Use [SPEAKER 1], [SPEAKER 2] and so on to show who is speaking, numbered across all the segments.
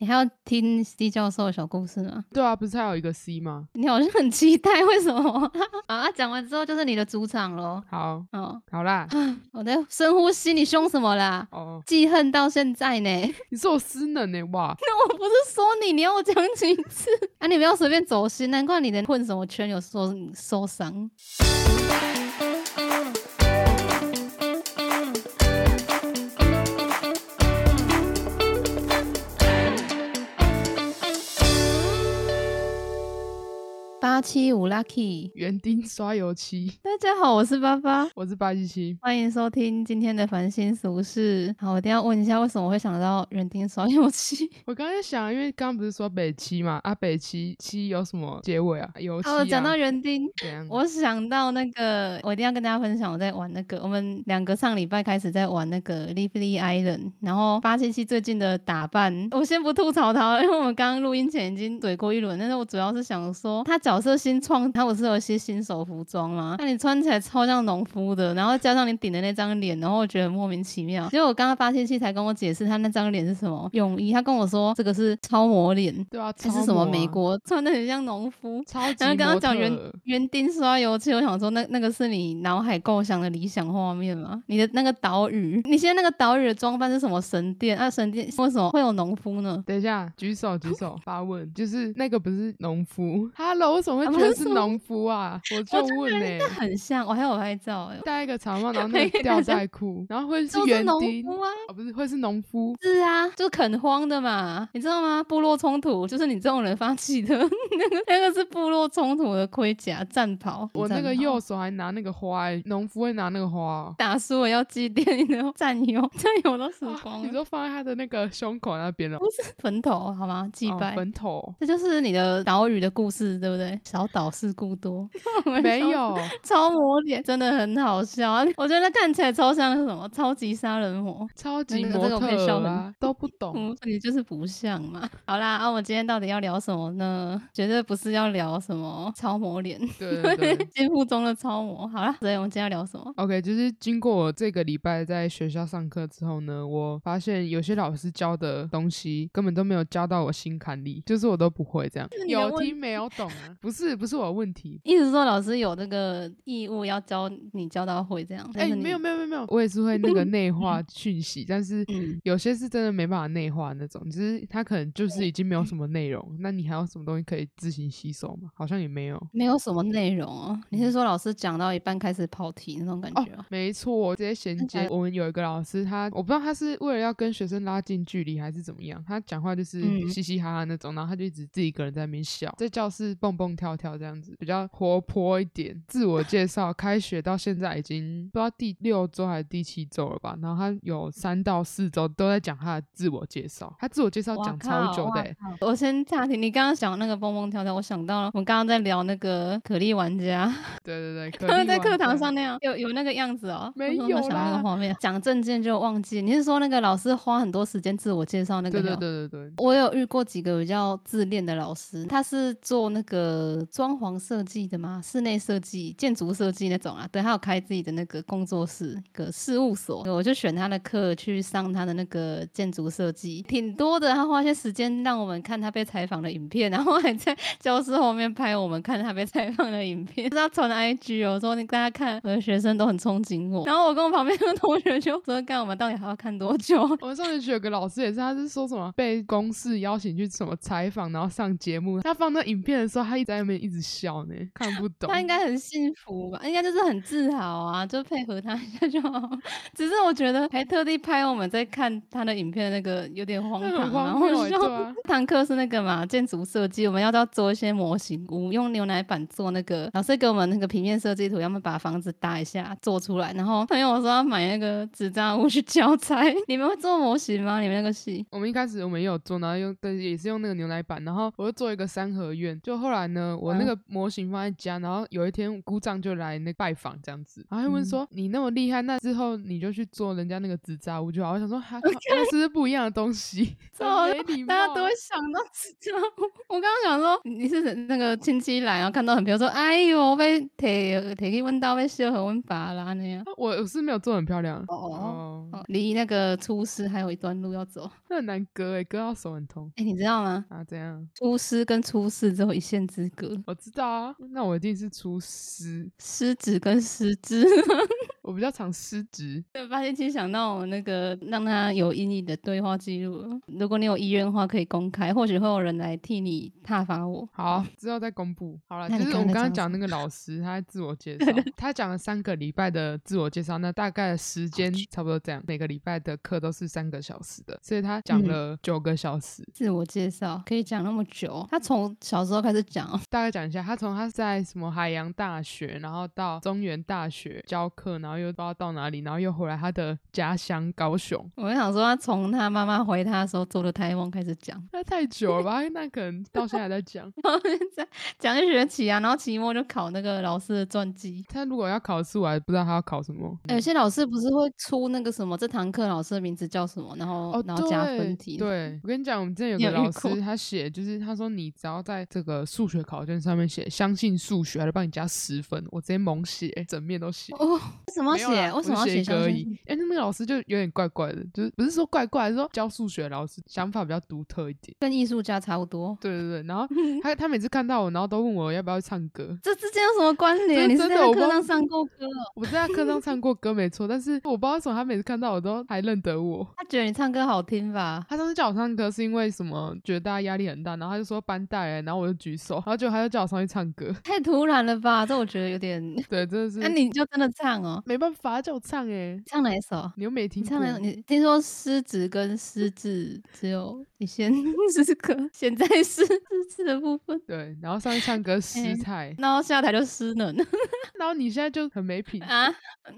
[SPEAKER 1] 你还要听 C 教授的小故事吗？
[SPEAKER 2] 对啊，不是还有一个 C 吗？
[SPEAKER 1] 你好像很期待，为什么？啊，讲完之后就是你的主场喽。
[SPEAKER 2] 好，
[SPEAKER 1] 哦，
[SPEAKER 2] 好啦。
[SPEAKER 1] 我在深呼吸，你凶什么啦？
[SPEAKER 2] 哦，
[SPEAKER 1] 记恨到现在呢？
[SPEAKER 2] 你说我失能呢？哇，
[SPEAKER 1] 那我不是说你，你要我讲几次？啊，你不要随便走心，难怪你能混什么圈有受受伤。八七五 lucky，
[SPEAKER 2] 园丁刷油漆。
[SPEAKER 1] 大家好，我是八八，
[SPEAKER 2] 我是八七七，
[SPEAKER 1] 欢迎收听今天的烦心俗事。好，我一定要问一下，为什么会想到园丁刷油漆？
[SPEAKER 2] 我刚才想，因为刚刚不是说北七嘛，啊，北七七有什么结尾啊？油漆、啊。
[SPEAKER 1] 好，讲到园丁，我想到那个，我一定要跟大家分享，我在玩那个，我们两个上礼拜开始在玩那个 Lively Island，然后八七七最近的打扮，我先不吐槽他，因为我们刚刚录音前已经怼过一轮，但是我主要是想说，他角色新创，他不是有一些新手服装吗？那你穿起来超像农夫的，然后加上你顶的那张脸，然后我觉得很莫名其妙。结果我刚刚发信息才跟我解释，他那张脸是什么泳衣，他跟我说这个是超模脸。
[SPEAKER 2] 对啊，
[SPEAKER 1] 这是什么？美国穿的很像农夫，
[SPEAKER 2] 超级
[SPEAKER 1] 然后刚刚讲园
[SPEAKER 2] 特
[SPEAKER 1] 园丁刷油漆，我想说那那个是你脑海构想的理想画面吗？你的那个岛屿，你现在那个岛屿的装扮是什么神殿？啊，神殿为什么会有农夫呢？
[SPEAKER 2] 等一下，举手举手发问，就是那个不是农夫，Hello，为什么
[SPEAKER 1] 啊
[SPEAKER 2] 会觉得
[SPEAKER 1] 是农
[SPEAKER 2] 夫啊？我就问呢、
[SPEAKER 1] 那很像，我还有拍照哎、
[SPEAKER 2] 戴一个长帽，然后那个吊带裤，然后会是园丁
[SPEAKER 1] 夫啊。
[SPEAKER 2] 哦，不是会是农夫，
[SPEAKER 1] 是啊，就垦荒的嘛，你知道吗？部落冲突就是你这种人发起的，那个那个是部落冲突的盔甲战袍。
[SPEAKER 2] 我那个右手还拿那个花、欸，农夫会拿那个花哦、
[SPEAKER 1] 打输了要祭奠你的 战友，战友都死光了，
[SPEAKER 2] 你都放在他的那个胸口那边了，
[SPEAKER 1] 不是坟头好吗？祭
[SPEAKER 2] 哦
[SPEAKER 1] 拜。
[SPEAKER 2] 坟头
[SPEAKER 1] 这就是你的岛屿的故事，对不对？小岛事故多，
[SPEAKER 2] 没有，
[SPEAKER 1] 超模脸，真的很好笑啊！我觉得看起来超像那个什么超级杀人魔。
[SPEAKER 2] 超级模特啊，都不懂。
[SPEAKER 1] 嗯，你就是不像嘛。好啦，啊，我们今天到底要聊什么呢？绝对不是要聊什么超模脸，
[SPEAKER 2] 对对对。
[SPEAKER 1] 心目中的超模。好啦，所以我们今天要聊什么
[SPEAKER 2] ？OK，就是经过我这个礼拜在学校上课之后呢，我发现有些老师教的东西根本都没有教到我心坎里，就是我都不会这样，有听没有懂啊？不是，不是我的问题。
[SPEAKER 1] 意思是说老师有那个义务要教你教到会这样？
[SPEAKER 2] 哎、没有没有没有没 有，我也是会那个内化讯息，但是
[SPEAKER 1] 嗯
[SPEAKER 2] 有些是真的没办法内化那种，就是他可能就是已经没有什么内容，那你还有什么东西可以自行吸收吗？好像也没有。
[SPEAKER 1] 没有什么内容哦。你是说老师讲到一半开始跑题那种感
[SPEAKER 2] 哦
[SPEAKER 1] 觉哦？，
[SPEAKER 2] 没错，直接衔接。我们有一个老师，他我不知道他是为了要跟学生拉近距离还是怎么样，他讲话就是
[SPEAKER 1] 嗯
[SPEAKER 2] 嘻嘻哈哈那种，然后他就一直自己一个人在那边笑，在教室蹦蹦跳跳这样子，比较活泼一点。自我介绍，开学到现在已经不知道第六周还是第七周了吧，然后他有三到四周都在讲他的自我介绍，他自我介绍讲超久的欸、
[SPEAKER 1] 我先暂停，你刚刚讲那个蹦蹦跳跳，我想到了，我们刚刚在聊那个可莉玩家，
[SPEAKER 2] 对对对，可
[SPEAKER 1] 他们在课堂上那样，有有那个样子哦。
[SPEAKER 2] 没有
[SPEAKER 1] 想那
[SPEAKER 2] 啦
[SPEAKER 1] 个画面，讲证件就忘记。你是说那个老师花很多时间自我介绍那个？
[SPEAKER 2] 对对。对对对。
[SPEAKER 1] 我有遇过几个比较自恋的老师，他是做那个装潢设计的吗，室内设计、建筑设计那种啊。对，他有开自己的那个工作室、一个事务所，我就选他的课去上他的那个建筑设计，挺多的。他花些时间让我们看他被采访的影片，然后还在教室后面拍我们看他被采访的影片，他传 IG 哦，说你大家看，我的学生都很憧憬我。然后我跟我旁边的同学就说，干我们到底还要看多久？
[SPEAKER 2] 我们上学期有个老师也是，他是说什么被公司邀请去什么采访，然后上节目。他放那影片的时候，他一直在那边一直笑呢，看不懂。
[SPEAKER 1] 他应该很幸福吧？应该就是很自豪啊，就配合他一下就好。只是我觉得还特地拍我们在看他的影片的那个有点荒唐，然后就堂课 是那个嘛建筑设计，我们要要做一些模型屋，用牛奶板做那个。老师给我们那个平面设计图，要么把房子搭一下做出来。然后朋友说要买那个纸张屋去交差。你们会做模型吗？你们那个系？
[SPEAKER 2] 我们一开始我们也有做，然后用对也是用那个牛奶板，然后我就做一个三合院。就后来呢，呃，我那个模型放在家，然后有一天姑丈就来那拜访这样子，然后他问说：“你那么厉害，那之后你就去做人家那个纸扎屋就好。”我想说，还那是不是不一样的东西？没礼貌，
[SPEAKER 1] 大家都会想到纸扎屋。我刚刚想说，你是那个亲戚来，然后看到很漂亮，说：“哎呦，被提提去问到被修和问爸啦那样。”
[SPEAKER 2] 我我是没有做很漂亮
[SPEAKER 1] 哦，离那个出师还有一段路要走，
[SPEAKER 2] 那很难割哎，割到手很痛
[SPEAKER 1] 哎，你知道吗？
[SPEAKER 2] 啊，怎样？
[SPEAKER 1] 出师跟出世只有一线之隔。
[SPEAKER 2] 我知道啊，那我一定是出师，
[SPEAKER 1] 狮子跟失职。
[SPEAKER 2] 我比较常失职。
[SPEAKER 1] 对，发现其实想到我那个让他有阴影的对话记录，如果你有意愿的话，可以公开，或许会有人来替你挞伐我。
[SPEAKER 2] 好，之后再公布。好了，就是我们刚刚讲那个老师，他自我介绍，他讲了三个礼拜的自我介绍，那大概时间差不多这样，每个礼拜的课都是三个小时的，所以他讲了九个小时。
[SPEAKER 1] 自我介绍可以讲那么久？他从小时候开始讲，
[SPEAKER 2] 大概讲一下，他从他在什么海洋大学，然后到中原大学教课，然后又不知道到哪里，然后又回来他的家乡高雄。
[SPEAKER 1] 我想说，他从他妈妈回他的时候做的台梦开始讲，
[SPEAKER 2] 那太久了吧？那可能到现在还在讲，
[SPEAKER 1] 在讲一学期啊，然后期末就考那个老师的传记。
[SPEAKER 2] 他如果要考试，我还不知道他要考什么。
[SPEAKER 1] 有些老师不是会出那个什么，这堂课老师的名字叫什么，然后然后加分题。
[SPEAKER 2] 对，我跟你讲，我们之前有个老师，他写就是他说，你只要在这个数学考卷上面写相信数学，还是帮你加十分，我直接猛写，整面都写。
[SPEAKER 1] 什么写？为什么要写
[SPEAKER 2] 歌？哎，那个老师就有点怪怪的，就是不是说怪怪，是说教数学老师想法比较独特一点，
[SPEAKER 1] 跟艺术家差不多。
[SPEAKER 2] 对对对，然后 他他每次看到我，然后都问我要不要唱歌。
[SPEAKER 1] 这之间有什么关联？你在课上唱过歌？
[SPEAKER 2] 我在课上唱过歌没错，但是我不知道为什么他每次看到我都还认得我。
[SPEAKER 1] 他觉得你唱歌好听吧？
[SPEAKER 2] 他上次叫我唱歌是因为什么？觉得大家压力很大，然后他就说班带，然后我就举手，然后就他就叫我上去唱歌。
[SPEAKER 1] 太突然了吧？这我觉得有点
[SPEAKER 2] 对，真的是。
[SPEAKER 1] 那你就真的唱哦？
[SPEAKER 2] 没办法，叫我唱哎。
[SPEAKER 1] 唱哪一首？
[SPEAKER 2] 你又没听？
[SPEAKER 1] 唱哪首？你听说狮子跟狮子只有一线之隔，现在是这次的部分。
[SPEAKER 2] 对，然后上去唱歌失态，
[SPEAKER 1] 然后下台就失能，
[SPEAKER 2] 然后你现在就很没品
[SPEAKER 1] 啊？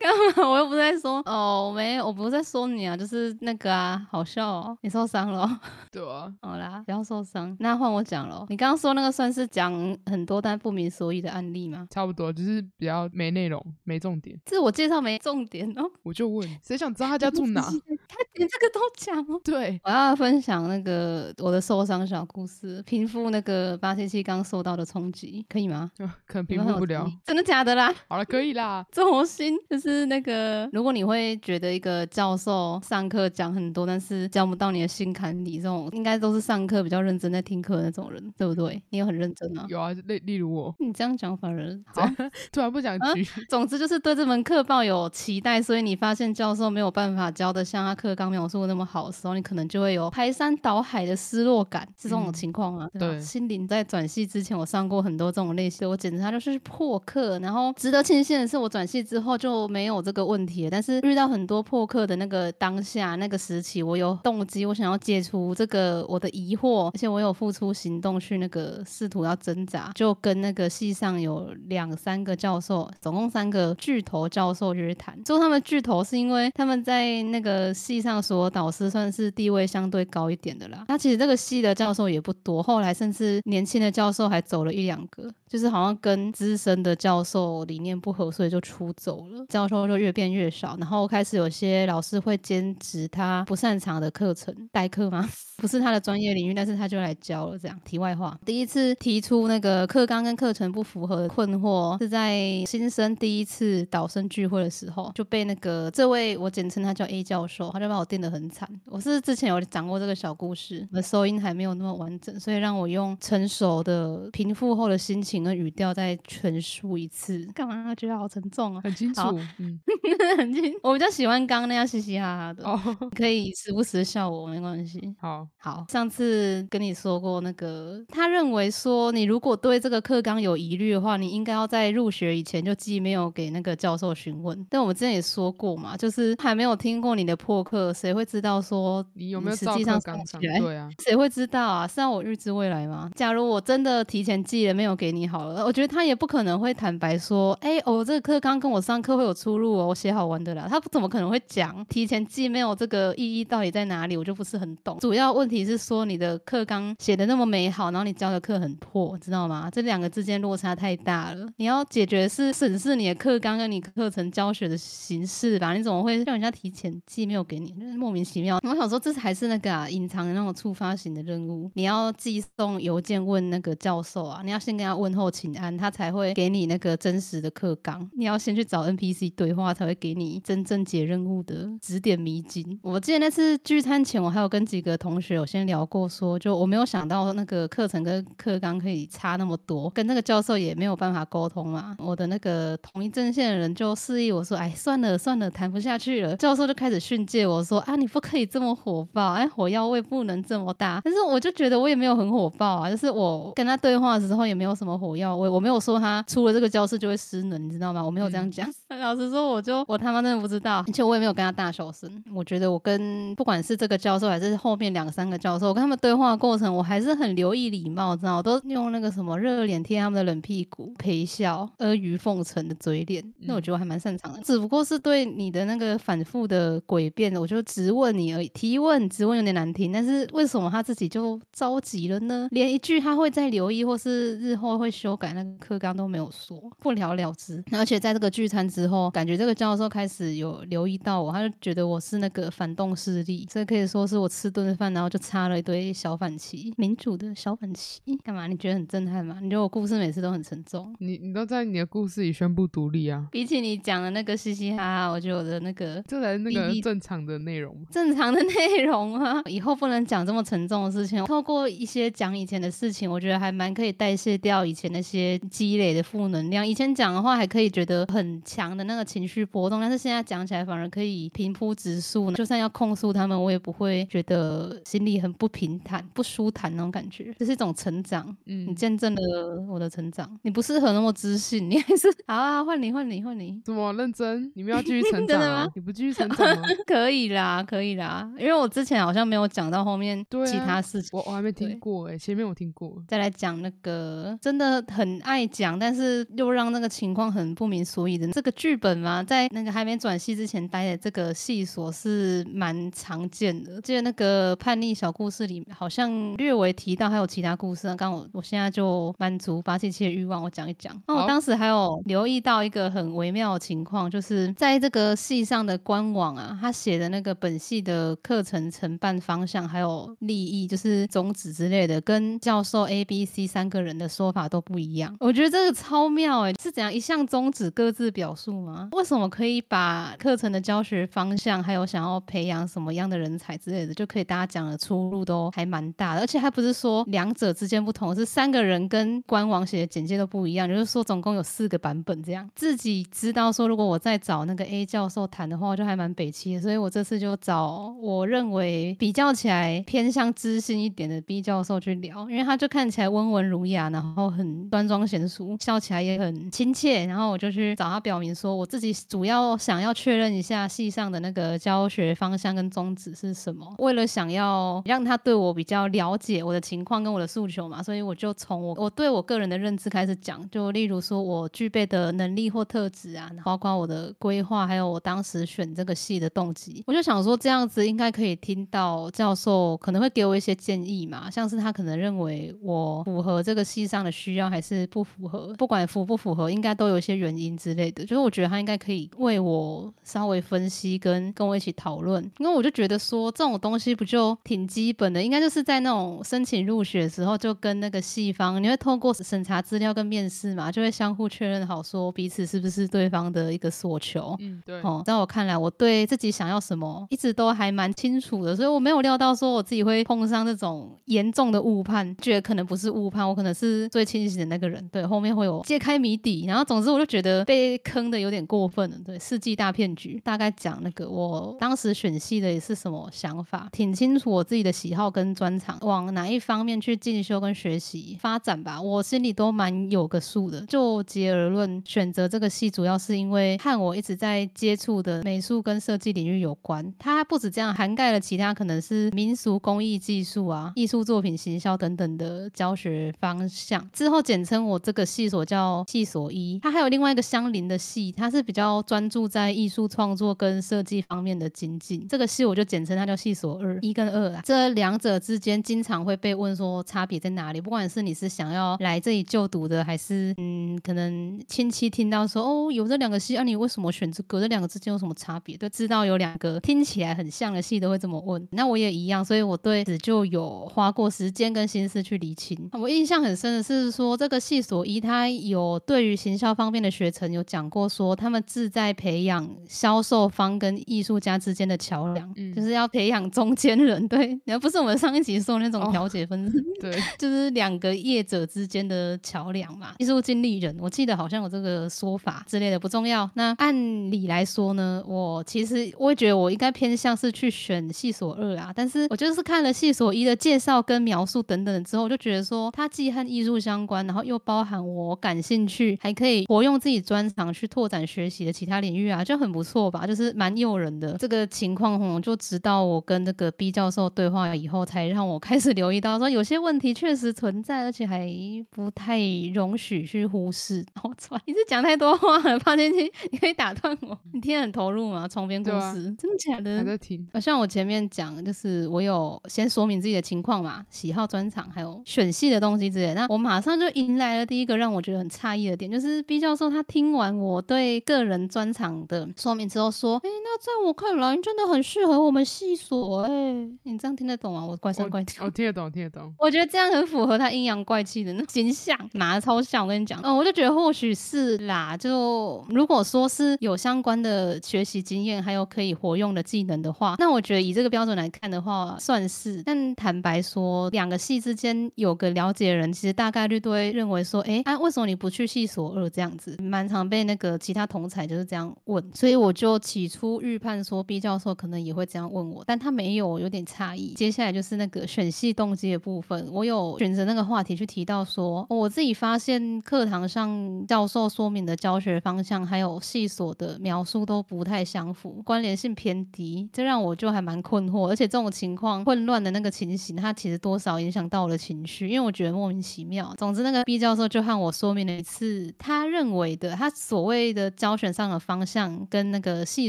[SPEAKER 1] 干嘛？我又不在说哦，没，我不是在说你啊，就是那个啊，好笑哦，你受伤了。
[SPEAKER 2] 对啊。
[SPEAKER 1] 好啦，不要受伤。那换我讲了。你刚刚说那个算是讲很多但不明所以的案例吗？
[SPEAKER 2] 差不多，就是比较没内容、没重点。
[SPEAKER 1] 自我介绍没重点哦。
[SPEAKER 2] 我就问，谁想知道他家住哪？
[SPEAKER 1] 他连这个都讲哦。
[SPEAKER 2] 对，
[SPEAKER 1] 我要分享那个我的受伤小故事，平复那个八七七刚受到的冲击，可以吗？
[SPEAKER 2] 可能平复不了。
[SPEAKER 1] 真的假的啦？
[SPEAKER 2] 好了，可以啦。
[SPEAKER 1] 这么心就是那个，如果你会觉得一个教授上课讲很多，但是讲不到你的心坎里，这种应该都是上课比较认真在听课的那种人，对不对？你有很认真吗？
[SPEAKER 2] 有啊，例例如我。
[SPEAKER 1] 你这样讲反而好，
[SPEAKER 2] 突然不讲句。
[SPEAKER 1] 总之就是对这门课抱有期待，所以你发现教授没有办法教的像他课刚描述的那么好的时候，你可能就会有排山倒海的失落感，是这种情况吗？对。心灵在转系之前，我上过很多这种类型，我简直他就是破课。然后值得庆幸的是，我转系之后就没有这个问题了。但是遇到很多破课的那个当下那个时期，我有动机，我想要解除这个我的疑惑，而且我有付出行动去那个试图要挣扎，就跟那个系上有两三个教授，总共三个巨头教授约谈。说他们巨头是因为他们在那个系上所有导师算是地位相对高一点的啦。那其实这个系的教授也不多，后来甚至年轻的教授还走了一两个，就是好像跟资深的教授理念不合，所以就出走了。教授就越变越少，然后开始有些老师会兼职他不擅长的课程代课吗？不是他的专业领域，但是他就来教了。这样题外话，第一次提出那个课纲跟课程不符合的困惑，是在新生第一次导生聚会的时候，就被那个这位我简称他叫 A 教授，他就把我电得很惨。我是之前有讲过这个小故事，我的收音还没有那么完整，所以让我用成熟的平复后的心情跟语调再陈述一次。干嘛？觉得好沉重啊。
[SPEAKER 2] 很清楚，嗯，
[SPEAKER 1] 很清。我比较喜欢刚刚那样嘻嘻哈哈的，哦，可以时不时笑我，没关系。
[SPEAKER 2] 好。
[SPEAKER 1] 好，上次跟你说过那个，他认为说你如果对这个课纲有疑虑的话，你应该要在入学以前就寄没有给那个教授询问。但我们之前也说过嘛，就是还没有听过你的破课，谁会知道说
[SPEAKER 2] 你有没有照到
[SPEAKER 1] 际上
[SPEAKER 2] 上，对啊，
[SPEAKER 1] 谁会知道啊？是让我预知未来吗？假如我真的提前寄了没有给你好好了，我觉得他也不可能会坦白说，哎、哦，这个课纲跟我上课会有出入哦，我写好玩的啦。他怎么可能会讲提前寄没有这个意义到底在哪里？我就不是很懂。主要问题是说你的课纲写的那么美好，然后你教的课很破，知道吗？这两个之间落差太大了。你要解决是审视你的课纲跟你课程教学的形式吧？你怎么会让人家提前寄没有给你？就是莫名其妙。我想说，这还是那个啊，隐藏的那种触发型的任务。你要寄送邮件问那个教授啊，你要先跟他问候请安，他才会给你那个真实的课纲。你要先去找 NPC 对话，才会给你真正解任务的指点迷津。我记得那次聚餐前，我还有跟几个同学有先聊过说就我没有想到那个课程跟课纲可以差那么多，跟那个教授也没有办法沟通嘛。我的那个同一阵线的人就示意我说，哎，算了算了，谈不下去了。教授就开始训诫我说，啊，你不可以这么火爆，哎，火药味不能这么大。但是我就觉得我也没有很火爆啊，就是我跟他对话的时候也没有什么火药我，我没有说他出了这个教室就会失能，你知道吗？我没有这样讲。老实说，我就 我他妈真的不知道，而且我也没有跟他大小声。我觉得我跟不管是这个教授还是后面两三个教授，我跟他们对话过程，我还是很留意礼貌，知道？我都用那个什么热脸贴他们的冷屁股，陪笑、阿谀奉承的嘴脸。那我觉得我还蛮擅长的，只不过是对你的那个反复的诡辩，我就直问你而已。提问直问有点难听，但是为什么他自己就着急了呢？连一句他会再留意或是日后会修改那个课纲都没有说，不了了之。而且在这个聚餐之后，感觉这个教授开始有留意到我，他就觉得我是那个反动势力，这可以说是我吃顿饭，然后就插了一堆小反旗，民主的小反旗。干嘛？你觉得很震撼吗？你觉得我故事每次都很沉重？
[SPEAKER 2] 你你都在你的故事里宣布独立啊，
[SPEAKER 1] 比起你讲的那个嘻嘻哈哈，我觉得我的那个
[SPEAKER 2] 这才是那个正常的内容。
[SPEAKER 1] 正常的内容啊，以后不能讲这么沉重的事情。透过一些讲以前的事情，我觉得还蛮可以代谢掉以前那些积累的负能量。以前讲的话还可以觉得很强的那个情绪波动，但是现在讲起来反而可以平铺直述。就算要控诉他们，我也不会觉得心里很不平坦、不舒坦那种感觉。这是一种成长，嗯你
[SPEAKER 2] 嗯，
[SPEAKER 1] 见证了我的成长。你不适合那么自信，你还是好啊，换你，换你，换你。
[SPEAKER 2] 怎么认真？你们要继续 成长啊
[SPEAKER 1] 真的吗？
[SPEAKER 2] 你不继续成长吗？
[SPEAKER 1] 可以啦，可以啦，因为我之前好像没有讲到后面其他事情。
[SPEAKER 2] 我我还没听过哎，前面我听过。
[SPEAKER 1] 再来讲那个真的很爱讲，但是又让那个情况很不明所以的这个剧本嘛，在那个还没转系之前待的这个系所是蛮常见的。记得那个叛逆小故事里好像略微提到还有其他故事，刚我我现在就满足八七七的欲望，我讲一讲。那我当时还有留意到一个很微妙的情况，就是在这个系上的官网啊，他写的那个本系的课程承办方向还有利益，就是宗旨之类的，跟教授 A、B、C 三个人的说法都不一样。我觉得这个超妙诶、是怎样一项宗旨各自表述吗？为什么可以把课程的教学方向，还有想要培养什么样的人才之类的，就可以大家讲的出入都还蛮大的，而且还不是说两者之间不同，是三个人跟官网写的简介都不一样，就是说总共有四个版本这样。自己知道说，如果我再找那个 A 教授谈的话，我就还蛮北齐的，所以我这次就找我认为比较起来偏向知性一点的 B 教授去聊，因为他就看起来温文儒雅，然后很端庄娴熟，笑起来也很亲切，然后我就去找他表明说，我自己主要想要确认一下系上的那个教学方向跟宗旨是什么，为了想要让他对我比较了解我的情况跟我的诉求嘛，所以我就从我我对我个人的认知开始讲，就例如说我具备的能力或特质啊，包括我的规划，还有我当时选这个系的动机，我就想说这样子应该可以听到教授可能会给我一些建议嘛，像是他可能认为我符合这个系上的需要还是不符合，不管符不符合，应该都有一些原因之类的，就是我觉得他应该可以为我稍微分析跟跟我一起讨论，因为我就觉得说这种东西不就挺基本的，应该就是在那种申请入学的时候就跟那个系方，你会透过审查资料跟面试嘛，就会相互确认好说彼此是不是对方的一个所求。
[SPEAKER 2] 嗯，对，
[SPEAKER 1] 哦，在我看来，我对自己想要什么一直都还蛮清楚的，所以我没有料到说我自己会碰上这种严重的误判，觉得可能不是误判，我可能是最清醒的那个人。对，后面会有揭开谜底，然后总之我就觉得被坑的有点过分了。对，世纪大骗局，大概讲那个我当时选系的也是什么想法，挺清楚我自己的喜好跟专长，往哪一方面去进修跟学习发展吧，我心里都蛮有个数的。就结而论，选择这个系主要是因为和我一直在接触的美术跟设计领域有关。它不止这样，涵盖了其他可能是民俗工艺技术啊、艺术作品行销等等的教学方向。之后简称我这个系所叫系所一。它还有另外一个相邻的系，它是比较专注在艺术创作跟设计方面的精进。这个系我就简称它叫系所二，一跟二啊。这两者之间经常会被问说差别在哪里？不管是你是想要来这里就读的，还是嗯，可能亲戚听到说哦有这两个系，啊你为什么选这个？这两个之间有什么差别？都知道有两个听起来很像的系都会这么问。那我也一样，所以我对此就有花过时间跟心思去理清。我印象很深的是说，这个系所一他有对于行销方面的学程有讲过，说他们志在培养销售方跟艺术家之间的桥梁，
[SPEAKER 2] 嗯
[SPEAKER 1] 就是要培养中间人。对，而不是我们上一集说的那种
[SPEAKER 2] 哦
[SPEAKER 1] 调解分子。
[SPEAKER 2] 对，
[SPEAKER 1] 就是两个业者之间的桥梁嘛，艺术经理人，我记得好像有这个说法之类的，不重要。那按理来说呢，我其实我也觉得我应该偏向是去选系所二啊，但是我就是看了系所一的介绍跟描述等等之后，我就觉得说它既和艺术相关，然后又包含我感兴趣，还可以活用自己专长去拓展学习的其他领域啊，就很不错吧，就是蛮诱人的。这个情况吼，就直到我跟那个 B 教授对话以后，才让我开始留意到说有些问题确实存在，而且还不太容许去忽视。我操，你是讲太多话了，帕天青，你可以打断我。你听得很投入吗？重编故事，真的假的
[SPEAKER 2] 还？在听。
[SPEAKER 1] 呃，像我前面讲，就是我有先说明自己的情况嘛，喜好、专长，还有选系的东西之类的。那我马上就迎来了第一个让我觉得很诧异的点，就是 B 教授他听完我对个人专场的说明之后说：“哎、那在我看来，真的很适合我们系所。”哎，你这样听得懂吗？我怪声怪气
[SPEAKER 2] 我。听得懂，听得懂。
[SPEAKER 1] 我觉得这样很符合他阴阳怪气的那形象，拿的超像。我跟你讲，嗯，我就觉得或许是啦。就如果说是有相关的学习经验，还有可以活用的技能的话，那我觉得以这个标准来看的话，算是。但坦白说，两个系之间有个了解的人，其实大概率都会认为说，哎，啊，为什么你不去系所二这样子？蛮常被那个其他同才就是这样问，所以我就起初预判说 B 教授可能也会这样问我，但他没有，有点诧异。接下来就是那个选系动机的部分，我有选择那个话题去提到说，我自己发现课堂上教授说明的教学方向，还有系所的描述都不太相符，关联性偏低，这让我就还蛮困惑。而且这种情况混乱的那个情形，它其实多少影响到我的情绪，因为我觉得莫名其妙。总之，那个 B 教授就和我说明了一次他认为的他所谓的教选上的方向跟那个系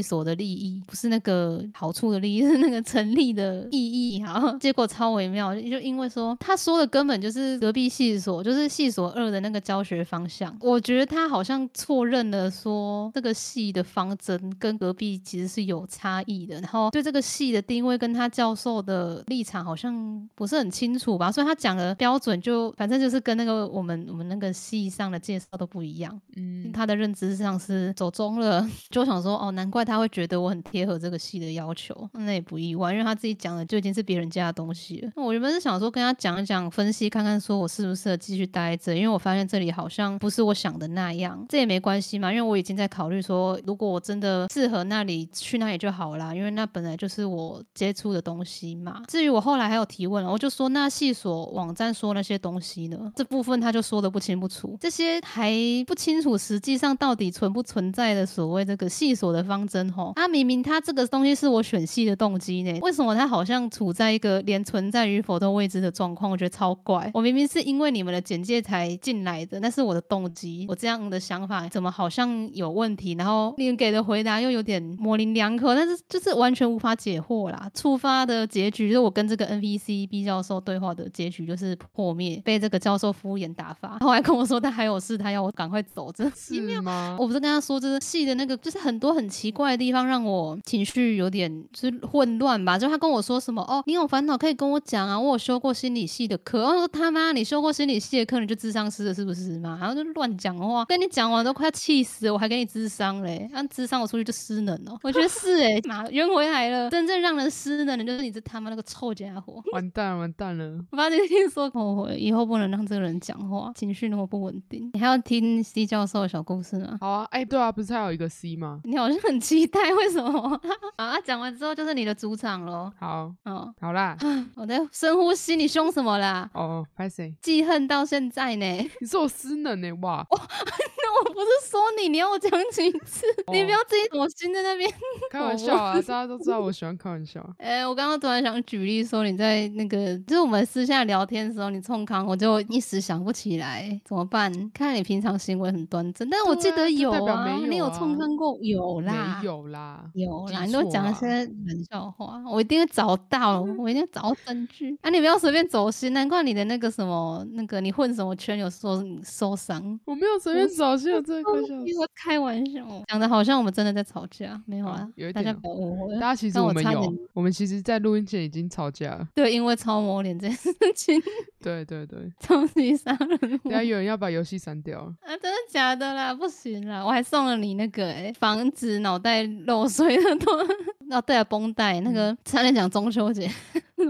[SPEAKER 1] 所的利益，不是那个好处的利益，是那个成立的意义。好，结果超微妙，就因为说他说的根本就是隔壁系所，就是系所二的那个教学方向。我觉得他好像错认了说这个系的方针跟隔壁其实是有差异的，然后对这个系的定位跟他教授的立场好像不是很清楚吧，所以他讲的标准就反正就是跟那个我们我们那个系上的介绍都不一样。
[SPEAKER 2] 嗯，
[SPEAKER 1] 他的认知上是走中了，就想说哦，难怪他会觉得我很贴合这个系的要求，那也不意外，因为他自己讲的就已经是别人家的东西了。那我原本是想说跟他讲一讲，分析看看，说我适不适合继续待在这，因为我发现这里好像不是我想的那样，这也没关系嘛，因为我已经在考虑说，如果我真的适合那里，去那里就好啦，因为那本来就是我接触的东西嘛。至于我后来还有提问了，我就说那系所网站说那些东西呢，这部分他就说的不清不楚，这些还不清楚实际上到底存不存在的所谓这个系所的方针吼，啊明明他这个东西是我选系的动机呢，为什么他好像处在一个连存在与否都未知的状况？我觉得超怪。我明明是因为你们的简介才进来的，那是我的动机，我这样的想法怎么好像有问题？然后你给的回答又有点模棱两可，但是就是完全无法解惑啦。触发的结局就是我跟这个 NPC B 教授对话的结局就是破灭，被这个教授敷衍打发。后来跟我说他还有事，他要我赶快走，真的奇。
[SPEAKER 2] 吗？
[SPEAKER 1] 我不是跟他说，就是戏的那个，就是很多很奇怪的地方，让我情绪有点就是混乱吧。就他跟我说什么哦，你有烦恼可以跟我讲啊，我有修过心理系的课。我说他妈，你修过心理系的课，你就智商师了是不是嘛？然后就乱讲话，跟你讲完都快气死了，我还给你智商嘞，让智商我出去就失能哦。我觉得是哎、妈圆回来了，真正让人失能的就是你这他妈那个臭家伙。
[SPEAKER 2] 完蛋，完蛋了。
[SPEAKER 1] 我发现听说哦，以后不能让这个人讲话，情绪那么不稳定。你还要听 C 教授的小故事吗？
[SPEAKER 2] 好啊，哎，对啊，不是还有一个 C 吗？
[SPEAKER 1] 你好像很期待，为什么？啊，讲完之后就是你的主场喽。
[SPEAKER 2] 好，
[SPEAKER 1] 哦，
[SPEAKER 2] 好啦。
[SPEAKER 1] 我在深呼吸，你凶什么啦？
[SPEAKER 2] 哦，拍谁？
[SPEAKER 1] 记恨到现在呢？
[SPEAKER 2] 你说我失能呢、哇，
[SPEAKER 1] 我不是说你，你要我讲几次？你不要自己我心在那边。
[SPEAKER 2] 开玩笑啊，大家都知道我喜欢开玩笑。
[SPEAKER 1] 哎，我刚刚突然想举例说，你在那个就是我们私下聊天的时候，你冲康，我就一时想不起来，怎么办？看来你平常行为很端正，但是我记得有啊，你有冲康过？有啦，
[SPEAKER 2] 有啦，
[SPEAKER 1] 有啦，你都讲一些冷笑话，我一定会找到，我一定找到证据。啊，你不要随便走心，难怪你的那个什么那个你混什么圈有受受伤。
[SPEAKER 2] 我没有随便走心，我真的开玩 笑，
[SPEAKER 1] 开玩笑，讲的好像我们真的在吵架，没有啊，
[SPEAKER 2] 有一
[SPEAKER 1] 点，大家误会。
[SPEAKER 2] 大家其实我们有，我们其实，在录音前已经吵架了。
[SPEAKER 1] 对，因为超模脸这件事情。
[SPEAKER 2] 对对对，
[SPEAKER 1] 超级杀人。
[SPEAKER 2] 等下有人要把游戏删掉。
[SPEAKER 1] 啊，真的假的啦？不行啦，我还送了你那个哎，防止脑袋漏水的东。哦，对啊，绷带那个，差点讲中秋节。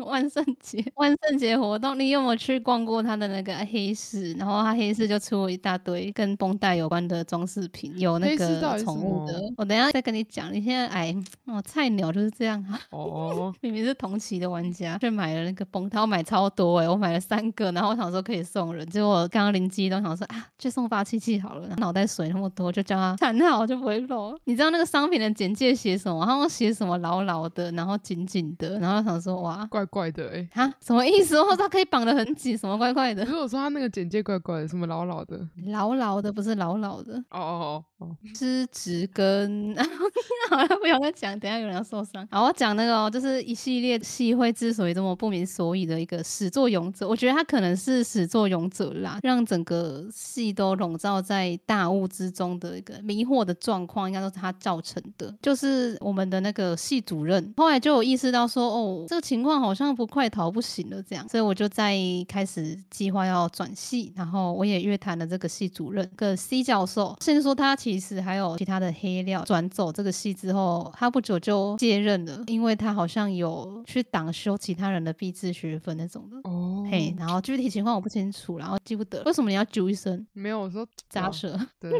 [SPEAKER 1] 万圣节，万圣节活动，你有没有去逛过他的那个黑市？然后他黑市就出了一大堆跟绷带有关的装饰品，有那个宠物的。我等下再跟你讲。你现在哎，哦，菜鸟就是这样啊。哦。明明是同期的玩家，却买了那个绷带，我买超多哎，我买了三个，然后我想说可以送人，结果刚刚灵机一动，想说啊，去送发气器好了。脑袋水那么多，就叫他缠好就不会漏。你知道那个商品的简介写什么？他们写什么牢牢的，然后紧紧的，然后想说哇。
[SPEAKER 2] 怪怪的哎，
[SPEAKER 1] 啊，什么意思？我说它可以绑得很紧，什么怪怪的？
[SPEAKER 2] 可是我说他那个简介怪怪的，什么老老的？
[SPEAKER 1] 老老的不是老老的
[SPEAKER 2] 哦哦哦哦，
[SPEAKER 1] 是直根。好了，不要再讲，等下有人要受伤。好，我讲那个，就是一系列戏会之所以这么不明所以的一个始作俑者，我觉得他可能是始作俑者啦，让整个戏都笼罩在大雾之中的一个迷惑的状况，应该都是他造成的。就是我们的那个系主任，后来就有意识到说，哦，这个情况。好像不快逃不行了，这样，所以我就在开始计划要转系，然后我也约谈了这个系主任，个 C 教授。先说他其实还有其他的黑料，转走这个戏之后，他不久就卸任了，因为他好像有去挡修其他人的毕制学分那种的。哦，嘿，然后具体情况我不清楚，然后记不得。为什么你要揪一声？
[SPEAKER 2] 没有，我说
[SPEAKER 1] 扎舌。
[SPEAKER 2] 对，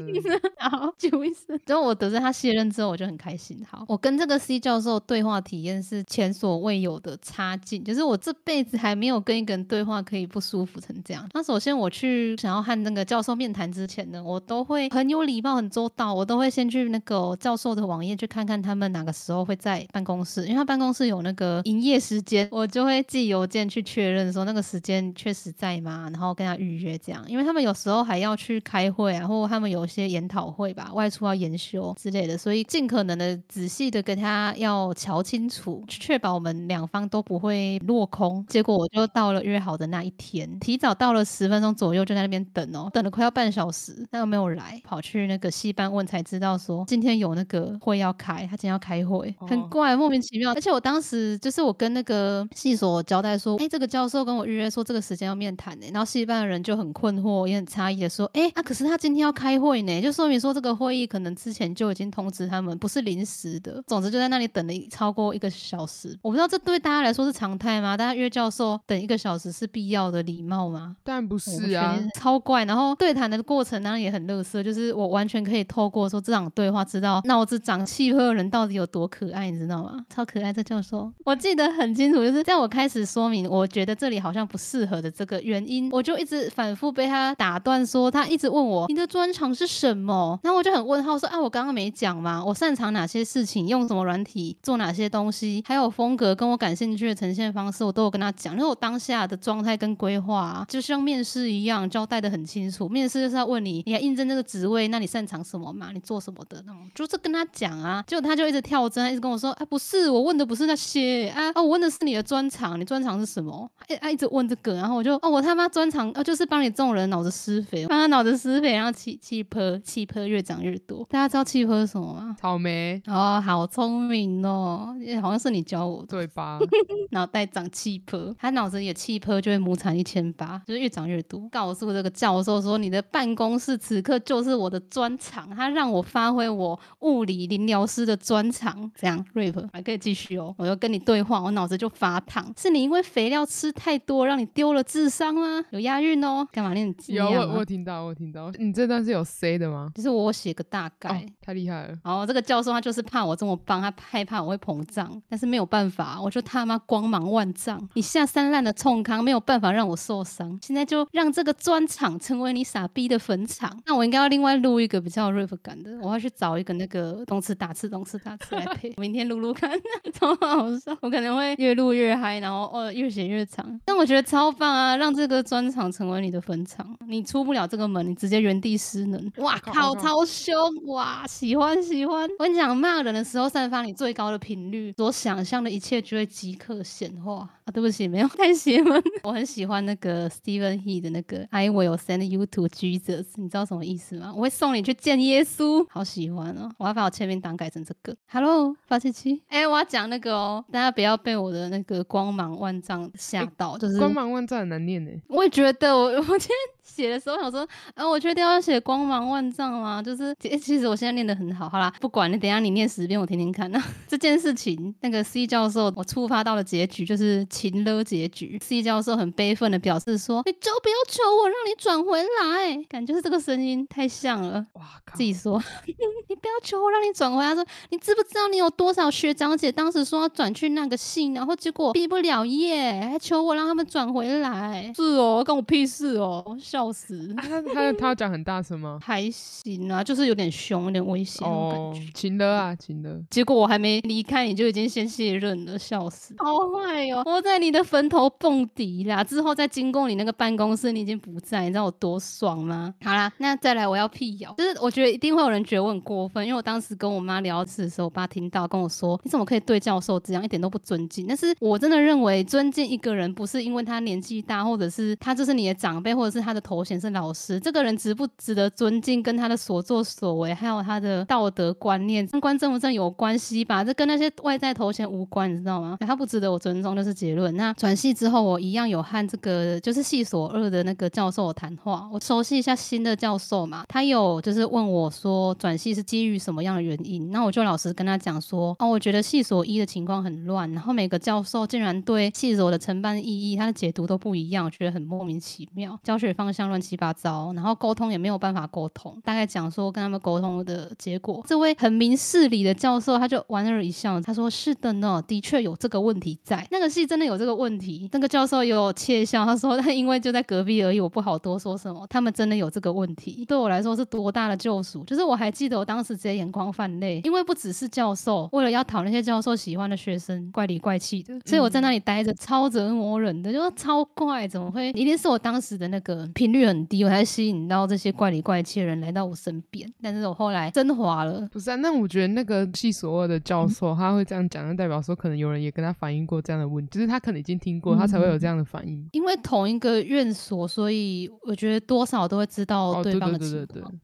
[SPEAKER 1] 然后揪一声。之后我得知他卸任之后，我就很开心。好，我跟这个 C 教授对话体验是前所未有的差劲。就是我这辈子还没有跟一个人对话可以不舒服成这样。那首先我去想要和那个教授面谈之前呢，我都会很有礼貌、很周到，我都会先去那个教授的网页去看看他们哪个时候会在办公室，因为他办公室有那个营业时间，我就会寄邮件去确认说那个时间确实在吗？然后跟他预约这样，因为他们有时候还要去开会啊，或他们有一些研讨会吧，外出要研修之类的，所以尽可能的仔细的跟他要瞧清楚，确保我们两方都不会。落空，结果我就到了约好的那一天，提早到了十分钟左右，就在那边等哦，等了快要半小时，但又没有来，跑去那个戏班问，才知道说今天有那个会要开，他今天要开会，很怪，莫名其妙。而且我当时就是我跟那个系所交代说，哎，这个教授跟我预约说这个时间要面谈呢，然后戏班的人就很困惑，也很诧异的说，哎，啊，可是他今天要开会呢，就说明说这个会议可能之前就已经通知他们，不是临时的。总之就在那里等了超过一个小时，我不知道这对大家来说是。常态吗？大家约教授等一个小时是必要的礼貌吗？
[SPEAKER 2] 当然不是啊，
[SPEAKER 1] 超怪。然后对谈的过程当然也很乐色，就是我完全可以以透过说这场对话，知道脑子长气泡的人到底有多可爱，你知道吗？超可爱这教授，我记得很清楚，就是在我开始说明我觉得这里好像不适合的这个原因，我就一直反复被他打断，说他一直问我你的专长是什么？然后我就很问号说啊，我刚刚没讲吗？我擅长哪些事情？用什么软体做哪些东西？还有风格跟我感兴趣的。呈现方式我都有跟他讲，因为我当下的状态跟规划就像面试一样，交代的很清楚。面试就是要问你，你要应征这个职位，那你擅长什么嘛？你做什么的那种，就是跟他讲啊。结果他就一直跳针，一直跟我说，啊，不是，我问的不是那些啊，哦，我问的是你的专长，你专长是什么？哎，他一直问这个，然后我就，哦，我他妈专长，哦，就是帮你这种人脑子施肥，帮他脑子施肥，然后气气泡气泡越长越多。大家知道气泡是什么吗？
[SPEAKER 2] 草莓。
[SPEAKER 1] 哦，好聪明哦，好像是你教我，
[SPEAKER 2] 对吧？
[SPEAKER 1] 脑袋长气泡，他脑子里的气泡就会亩产一千八，就是越长越多。告诉这个教授说，你的办公室此刻就是我的专长，他让我发挥我物理临疗师的专长。这样 rap 还可以继续哦，我要跟你对话，我脑子就发烫，是你因为肥料吃太多，让让你丢了智商吗？有押韵哦，干嘛你很惊
[SPEAKER 2] 有我有听到，我有听到。你这段是有 C 的吗？
[SPEAKER 1] 就是我写个大概。
[SPEAKER 2] 哦，太厉害了。
[SPEAKER 1] 然后这个教授他就是怕我这么棒，他害怕我会膨胀，但是没有办法，我就他妈光芒万丈，你下三滥的冲康没有办法让我受伤，现在就让这个专场成为你傻逼的坟场。那我应该要另外录一个比较有 rap 感的，我要去找一个那个动词打字、动词打字来 配，明天录录看，超好笑。我可能会越录越嗨，然后哦越写越长，但我觉得超棒啊，让这个专场成为你的坟场，你出不了这个门，你直接原地失能。哇
[SPEAKER 2] 靠
[SPEAKER 1] 超凶哇！喜欢喜欢。我跟你讲，骂人的时候散发你最高的频率，所想象的一切就会即刻显化啊！对不起，没有太邪门。我很喜欢那个 Stephen He 的那个 I will send you to Jesus，你知道什么意思吗？我会送你去见耶稣，好喜欢哦！我要把我签名档改成这个。Hello，八七七，哎，我要讲那个哦，大家不要被我的那个光芒万丈吓到，就是
[SPEAKER 2] 光芒万丈很难念呢。
[SPEAKER 1] 我也觉得我，我今天写的时候想说，啊，我确定要写光芒万丈吗？就是，其其实我现在念得很好，好啦，不管你，等一下你念十遍，我听听看。那 这件事情，那个 C 教授，我触发到了结局就是情勒结局。C 教授很悲愤的表示说，你就不要求我让你转回来，感觉是这个声音太像了。
[SPEAKER 2] 哇靠
[SPEAKER 1] 自！己说，你不要求我让你转回来。他说，你知不知道你有多少学长姐当时说要转去那个系，然后结果毕不了业，还求我让他们转回来。是哦，关我屁事哦，笑死。
[SPEAKER 2] 啊他他他要讲很大声吗？
[SPEAKER 1] 还行啊，就是有点凶，有点危险那种感
[SPEAKER 2] 哦
[SPEAKER 1] 觉。，
[SPEAKER 2] 情的啊，情的。
[SPEAKER 1] 结果我还没离开，你就已经先卸任了，笑死！好坏哦，我在你的坟头蹦迪啦，之后再经过你那个办公室，你已经不在，你知道我多爽吗？好啦，那再来我要辟谣，就是我觉得一定会有人觉得我很过分，因为我当时跟我妈聊此的时候，我爸听到跟我说，你怎么可以对教授这样，一点都不尊敬？但是我真的认为尊敬一个人不是因为他年纪大，或者是他就是你的长辈，或者是他的头衔是老师，这个人值不值得尊敬，跟他的所作所为，还有他的道德观念、三观正不正有关系吧？这跟那些外在头衔无关，你知道吗？他不值得我尊重，就是结论。那转系之后，我一样有和这个就是系所二的那个教授谈话，我熟悉一下新的教授嘛，他有就是问我说转系是基于什么样的原因？那我就老实跟他讲说，哦，我觉得系所一的情况很乱，然后每个教授竟然对系所的承办意义，他的解读都不一样，我觉得很莫名其妙，教学方向乱七八糟，然后沟通也没有办法沟通。大概讲说跟他们沟通的结果，这位很明事理的教授他就莞尔一笑，他说：“是的呢，的确有这个问题在，那个系真的有这个问题。”那个教授也有窃笑，他说：“他因为就在隔壁而已，我不好多说什么。他们真的有这个问题，对我来说是多大的救赎。就是我还记得我当时直接眼眶泛泪，因为不只是教授，为了要讨那些教授喜欢的学生，怪里怪气的，所以我在那里待着，超折磨人的，就超怪，怎么会？一定是我当时的那个频率很低，我才吸引到这些怪里怪气的人来到我身边。但是我后来升华了。
[SPEAKER 2] 不是啊，那我觉得那个系所二的教授他会这样讲，就代表说可能有人也跟他反映过这样的问题，就是他可能已经听过，他才会有这样的反应。
[SPEAKER 1] 因为同一个院所，所以我觉得多少都会知道
[SPEAKER 2] 哦，对
[SPEAKER 1] 对方的
[SPEAKER 2] 对对对
[SPEAKER 1] 情况。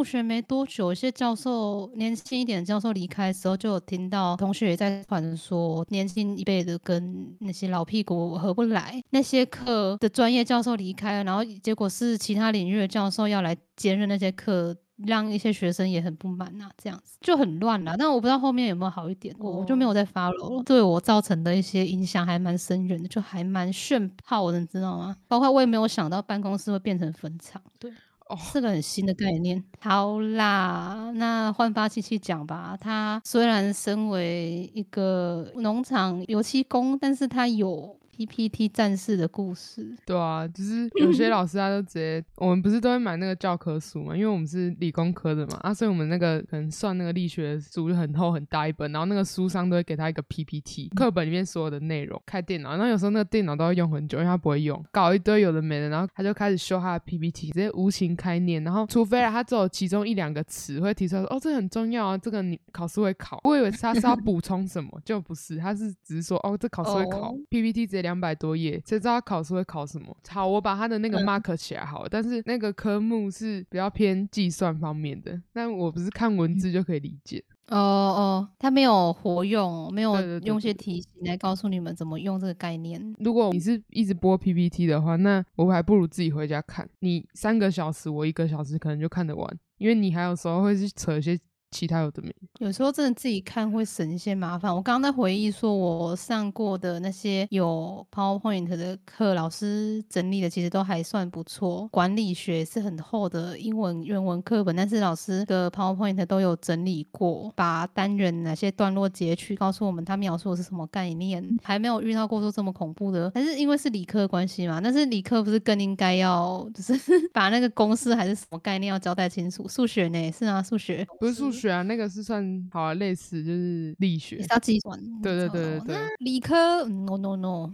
[SPEAKER 1] 入学没多久，一些教授年轻一点的教授离开的时候，就有听到同学也在传说，年轻一辈的跟那些老屁股合不来。那些课的专业教授离开了，然后结果是其他领域的教授要来兼任那些课。让一些学生也很不满啊，这样子就很乱啦。但我不知道后面有没有好一点，我我就没有再 follow 了。对我造成的一些影响还蛮深远的，就还蛮炫炮的，你知道吗？包括我也没有想到办公室会变成坟场，对。
[SPEAKER 2] 哦，
[SPEAKER 1] 是个很新的概念。好啦，那换八七七讲吧。他虽然身为一个农场油漆工，但是他有 PPT 战士的故事。
[SPEAKER 2] 对啊，就是 有些老师他就直接，我们不是都会买那个教科书嘛，因为我们是理工科的嘛，啊，所以我们那个可能算那个力学书就很厚很大一本，然后那个书上都会给他一个 PPT，课本里面所有的内容，开电脑，然后有时候那个电脑都要用很久，因为他不会用，搞一堆有的没的，然后他就开始修他的 PPT，直接无情开念，然后除非啊他只有其中一两个词会提出来说，哦，这很重要啊，这个你考试会考，我以为他是要补充什么，就不是，他是只是说，哦，这考试会考、
[SPEAKER 1] 哦。
[SPEAKER 2] PPT 直接两百多页，谁知道他考试会考什么？好，我把他的那个
[SPEAKER 1] 嗯
[SPEAKER 2] mark 起来好了，但是那个科目是比较偏计算方面的，但我不是看文字就可以理解。
[SPEAKER 1] 哦哦，他没有活用，没有用些
[SPEAKER 2] 对
[SPEAKER 1] 题型来告诉你们怎么用这个概念。
[SPEAKER 2] 如果你是一直播 PPT 的话，那我还不如自己回家看。你三个小时，我一个小时可能就看得完，因为你还有时候会去扯一些其他有的没。
[SPEAKER 1] 有时候真的自己看会省一些麻烦。我刚刚在回忆说，我上过的那些有 PowerPoint 的课，老师整理的其实都还算不错。管理学是很厚的英文原文课本，但是老师的 PowerPoint 都有整理过，把单元哪些段落截取，告诉我们他描述的是什么概念。还没有遇到过说这么恐怖的，但是因为是理科关系嘛，但是理科不是更应该要就是 把那个公式还是什么概念要交代清楚？数学呢？是啊，数学
[SPEAKER 2] 不是数学啊，那个是算好啊，类似就是力学，
[SPEAKER 1] 也是要计算。
[SPEAKER 2] 对对对对对，
[SPEAKER 1] 理科 no no no。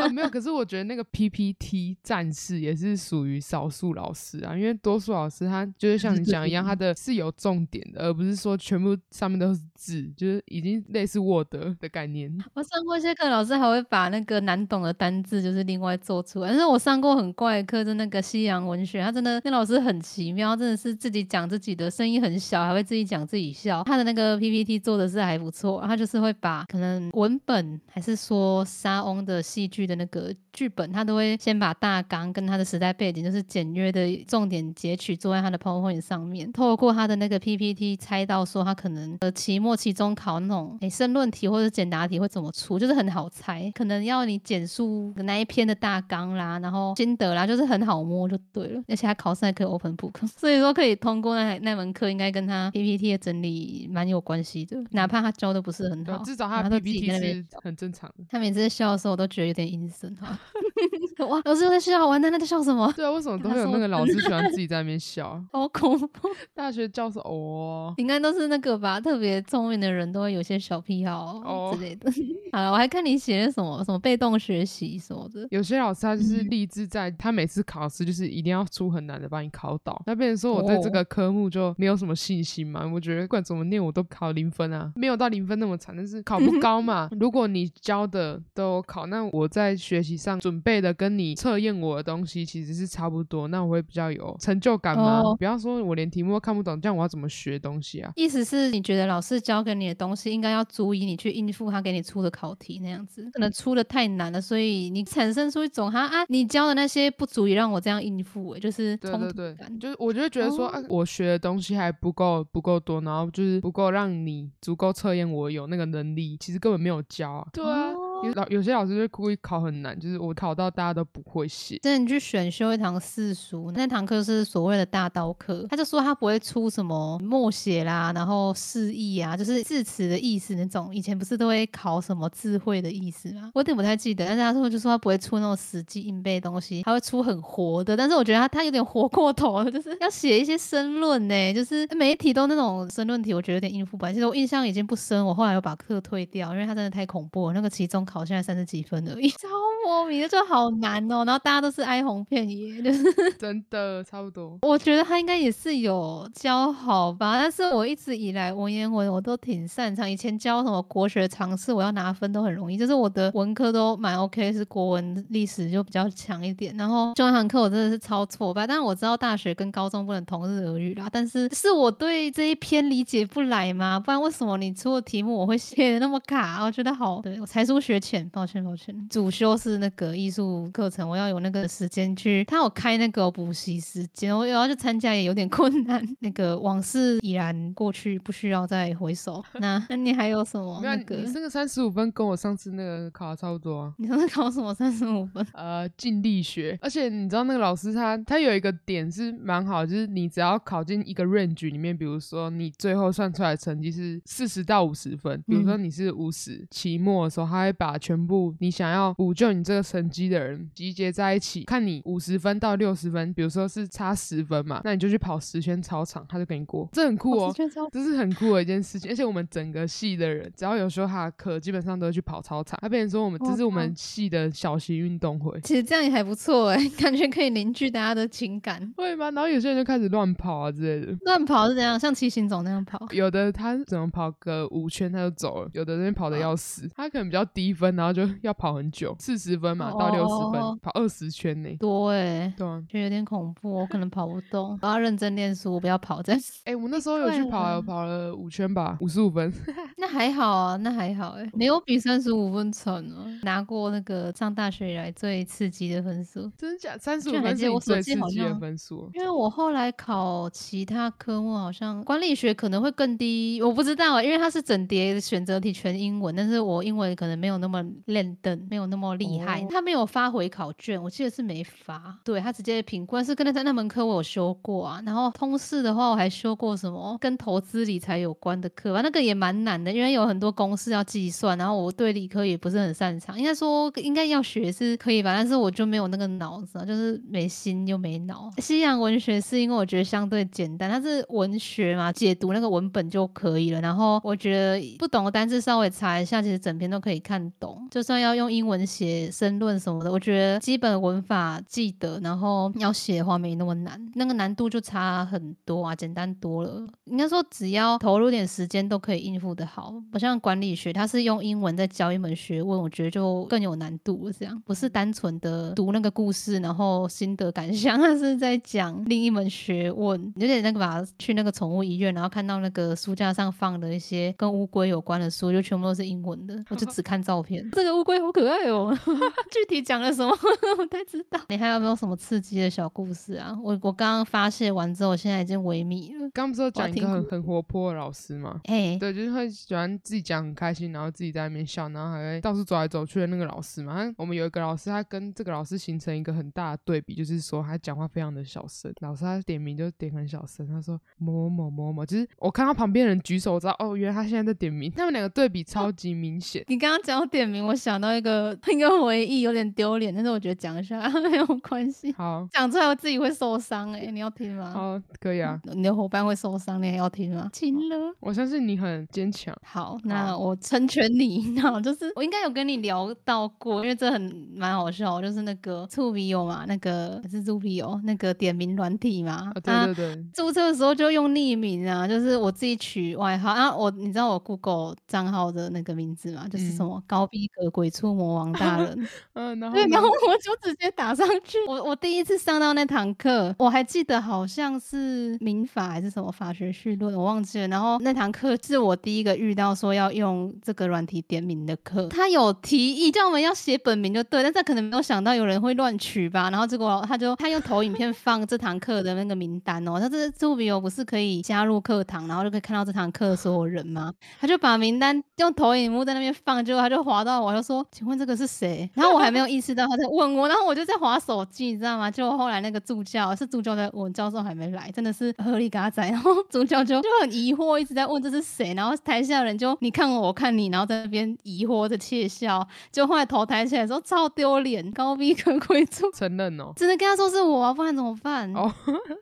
[SPEAKER 2] 啊，没有，可是我觉得那个 PPT 战士也是属于少数老师啊，因为多数老师他就是像你讲一样，他的是有重点的，而不是说全部上面都是字，就是已经类似 Word 的概念。
[SPEAKER 1] 我上过一些课，老师还会把那个难懂的单字就是另外做出来。但是我上过很怪的课，就那个西洋文学，他真的那老师很奇妙，真的是自己讲自己的声音很小，还会自己讲自己笑。他的那个 PPT 做的是还不错，他就是会把可能文本还是说沙翁的。戏剧的那个剧本，他都会先把大纲跟他的时代背景，就是简约的重点截取，做在他的 PowerPoint 上面。透过他的那个 PPT，猜到说他可能呃期末、期中考那种诶申论题或者简答题会怎么出，就是很好猜。可能要你简述那一篇的大纲啦，然后心得啦，就是很好摸就对了。而且他考试还可以 Open Book，所以说可以通过那那门课，应该跟他 PPT 的整理蛮有关系的。哪怕他教的不是很好，
[SPEAKER 2] 至少他的 PPT 是很正常的。
[SPEAKER 1] 他每次笑的时候，我都。觉得有点阴森哈，哇！老师在笑，完蛋，他在笑什么？
[SPEAKER 2] 对啊，为什么都会有那个老师喜欢 自己在那边笑？
[SPEAKER 1] 好恐怖！
[SPEAKER 2] 大学教授哦，
[SPEAKER 1] 应该都是那个吧？特别聪明的人都会有些小癖好之类的。好了，我还看你写的什么什么被动学习什么的。
[SPEAKER 2] 有些老师他就是立志在，他每次考试就是一定要出很难的把你考倒。那变成说我对这个科目就没有什么信心嘛？我觉得不管怎么念我都考零分啊，没有到零分那么惨，但是考不高嘛。如果你教的都考那。我在学习上准备的跟你测验我的东西其实是差不多，那我会比较有成就感吗？比方说，我连题目都看不懂，这样我要怎么学东西啊？
[SPEAKER 1] 意思是你觉得老师教给你的东西应该要足以你去应付他给你出的考题那样子，可能出的太难了，所以你产生出一种哈啊，你教的那些不足以让我这样应付，哎，就是对对对，
[SPEAKER 2] 就是我就会觉得说啊，我学的东西还不够不够多，然后就是不够让你足够测验我有那个能力，其实根本没有教啊。
[SPEAKER 1] 对啊。
[SPEAKER 2] 有老有些老师就故意考很难，就是我考到大家都不会写。
[SPEAKER 1] 真的，你去选修一堂四书，那堂课是所谓的大刀课，他就说他不会出什么默写啦，然后释义啊，就是字词的意思那种。以前不是都会考什么智慧的意思吗？我有点不太记得，但是他说就说他不会出那种死记硬背东西，他会出很活的。但是我觉得他他有点活过头了，就是要写一些申论呢，就是每一题都那种申论题，我觉得有点应付不来。其实我印象已经不深，我后来又把课退掉，因为他真的太恐怖了，那个期中。考现在三十几分而已，超莫名的就好难哦。然后大家都是哀鸿遍野，就 是
[SPEAKER 2] 真的差不多。
[SPEAKER 1] 我觉得他应该也是有教好吧，但是我一直以来文言文我都挺擅长。以前教什么国学常识，我要拿分都很容易，就是我的文科都蛮 OK，是国文历史就比较强一点。然后中文堂课我真的是超挫败，但是我知道大学跟高中不能同日而语啦。但是是我对这一篇理解不来吗？不然为什么你出的题目我会写的那么卡？我觉得好，对我才疏学。浅，抱歉抱歉，主修是那个艺术课程，我要有那个时间去。他有开那个补习时间，我要去参加也有点 困难。那个往事已然过去，不需要再回首。那那你还有什么？那个
[SPEAKER 2] 那个三十五分跟我上次那个考的差不多啊。
[SPEAKER 1] 你上次考什么三十五分？
[SPEAKER 2] 呃，尽力学。而且你知道那个老师他他有一个点是蛮好，就是你只要考进一个 range 里面，比如说你最后算出来成绩是四十到五十分，比如说你是五十，期末的时候他会把把全部你想要补救你这个成绩的人集结在一起，看你五十分到六十分，比如说是差十分嘛，那你就去跑十圈操场，他就给你过，这很酷哦，这是很酷的一件事情。而且我们整个系的人，只要有时候他的课，基本上都会去跑操场。他变成说我们这是我们系的小型运动会，
[SPEAKER 1] 其实这样也还不错哎，感觉可以凝聚大家的情感，
[SPEAKER 2] 会吗？然后有些人就开始乱跑啊之类的，
[SPEAKER 1] 乱跑是怎样？像骑行总那样跑？
[SPEAKER 2] 有的他怎么跑个五圈他就走了，有的人跑的要死，他可能比较低。分，然后就要跑很久，四十分嘛到六十分，
[SPEAKER 1] 哦
[SPEAKER 2] 跑二十圈呢。
[SPEAKER 1] 多哎，
[SPEAKER 2] 对啊，
[SPEAKER 1] 觉得有点恐怖，我可能跑不动。我要认真念书，我不要跑这样。
[SPEAKER 2] 哎、我那时候有去跑，
[SPEAKER 1] 了
[SPEAKER 2] 跑了五圈吧，五十五分。
[SPEAKER 1] 那还好啊，那还好哎，没有比三十五分惨啊，拿过那个上大学以来最刺激的分数。
[SPEAKER 2] 真的假？三十五分是
[SPEAKER 1] 我
[SPEAKER 2] 最刺激的分数哦。
[SPEAKER 1] 因为我后来考其他科目，好像管理学可能会更低，我不知道啊，因为它是整叠选择题全英文，但是我英文可能没有那么练灯，没有那么厉害。
[SPEAKER 2] 哦
[SPEAKER 1] 他没有发回考卷，我记得是没发，对他直接评估，但是跟他在那门课我有修过啊。然后通识的话，我还修过什么跟投资理财有关的课吧，那个也蛮难的，因为有很多公式要计算，然后我对理科也不是很擅长，应该说应该要学是可以吧，但是我就没有那个脑子啊，就是没心又没脑。西洋文学是因为我觉得相对简单，它是文学嘛，解读那个文本就可以了。然后我觉得不懂的单词稍微查一下，其实整篇都可以看懂。就算要用英文写申论什么的，我觉得基本文法记得，然后要写的话没那么难，那个难度就差很多啊，简单多了。应该说只要投入点时间都可以应付的好。不像管理学，它是用英文在教一门学问，我觉得就更有难度了。这样不是单纯的读那个故事，然后心得感想，它是在讲另一门学问。有点那个吧，去那个宠物医院，然后看到那个书架上放的一些跟乌龟有关的书，就全部都是英文的，我就 只看照片。这个乌龟好可爱哦，具体讲了什么 我不太知道。你还有没有什么刺激的小故事啊？我我刚刚发泄完之后，我现在已经萎靡了。
[SPEAKER 2] 刚不是有讲一个很很活泼的老师吗？
[SPEAKER 1] 哎、
[SPEAKER 2] 对，就是会喜欢自己讲很开心，然后自己在那边笑，然后还会到处走来走去的那个老师嘛。我们有一个老师，他跟这个老师形成一个很大的对比，就是说他讲话非常的小声，老师他点名就点很小声，他说某某某某，就是我看到旁边人举手，我知道哦，原来他现在在点名，他们两个对比超级明显。
[SPEAKER 1] 你刚刚讲到点名，我想到一个 一个回忆，有点丢脸，但是我觉得讲一下 没有关系。
[SPEAKER 2] 好，
[SPEAKER 1] 讲出来我自己会受伤哎、你要听吗？
[SPEAKER 2] 好，可以啊，
[SPEAKER 1] 你的伙伴会受伤，你还要听吗？亲了。
[SPEAKER 2] 我相信你很坚强。
[SPEAKER 1] 好，那我成全你。那就是我应该有跟你聊到过，因为这很蛮好笑，就是那个醋笔友嘛，那个是猪笔友那个点名软体嘛。
[SPEAKER 2] 啊，对
[SPEAKER 1] 啊
[SPEAKER 2] 对对，
[SPEAKER 1] 注册的时候就用匿名啊，就是我自己取外号啊。我你知道我 Google 账号的那个名字吗？就是什
[SPEAKER 2] 嗯
[SPEAKER 1] 么高逼格鬼畜魔王大人。
[SPEAKER 2] 嗯，然后
[SPEAKER 1] 对，然后我就直接打上去。我我第一次上到那堂课，我还记得好像是民法还是什么法学绪论，我忘记了。然后那堂课是我第一个遇到说要用这个软体点名的课，他有提议叫我们要写本名就对，但是他可能没有想到有人会乱取吧。然后结果他就他用投影片放这堂课的那个名单哦，他这这比欧不是可以加入课堂，然后就可以看到这堂课的所有人吗？他就把名单用投影幕在那边放，结果他就滑到我，就说：“请问这个是谁？”然后我还没有意识到他在问我，然后我就在划手机，你知道吗？结果后来那个助教是助教在问，教授还没来，真的是合理嘎仔。然后助教就就很疑惑，一直在问这是谁，然后台下人就你看我，我看你，然后在那边疑惑的窃笑。就后来头抬起来的时候超丢脸，高逼格贵族。
[SPEAKER 2] 承认哦。
[SPEAKER 1] 只能跟他说是我啊，不然怎么办？
[SPEAKER 2] 哦，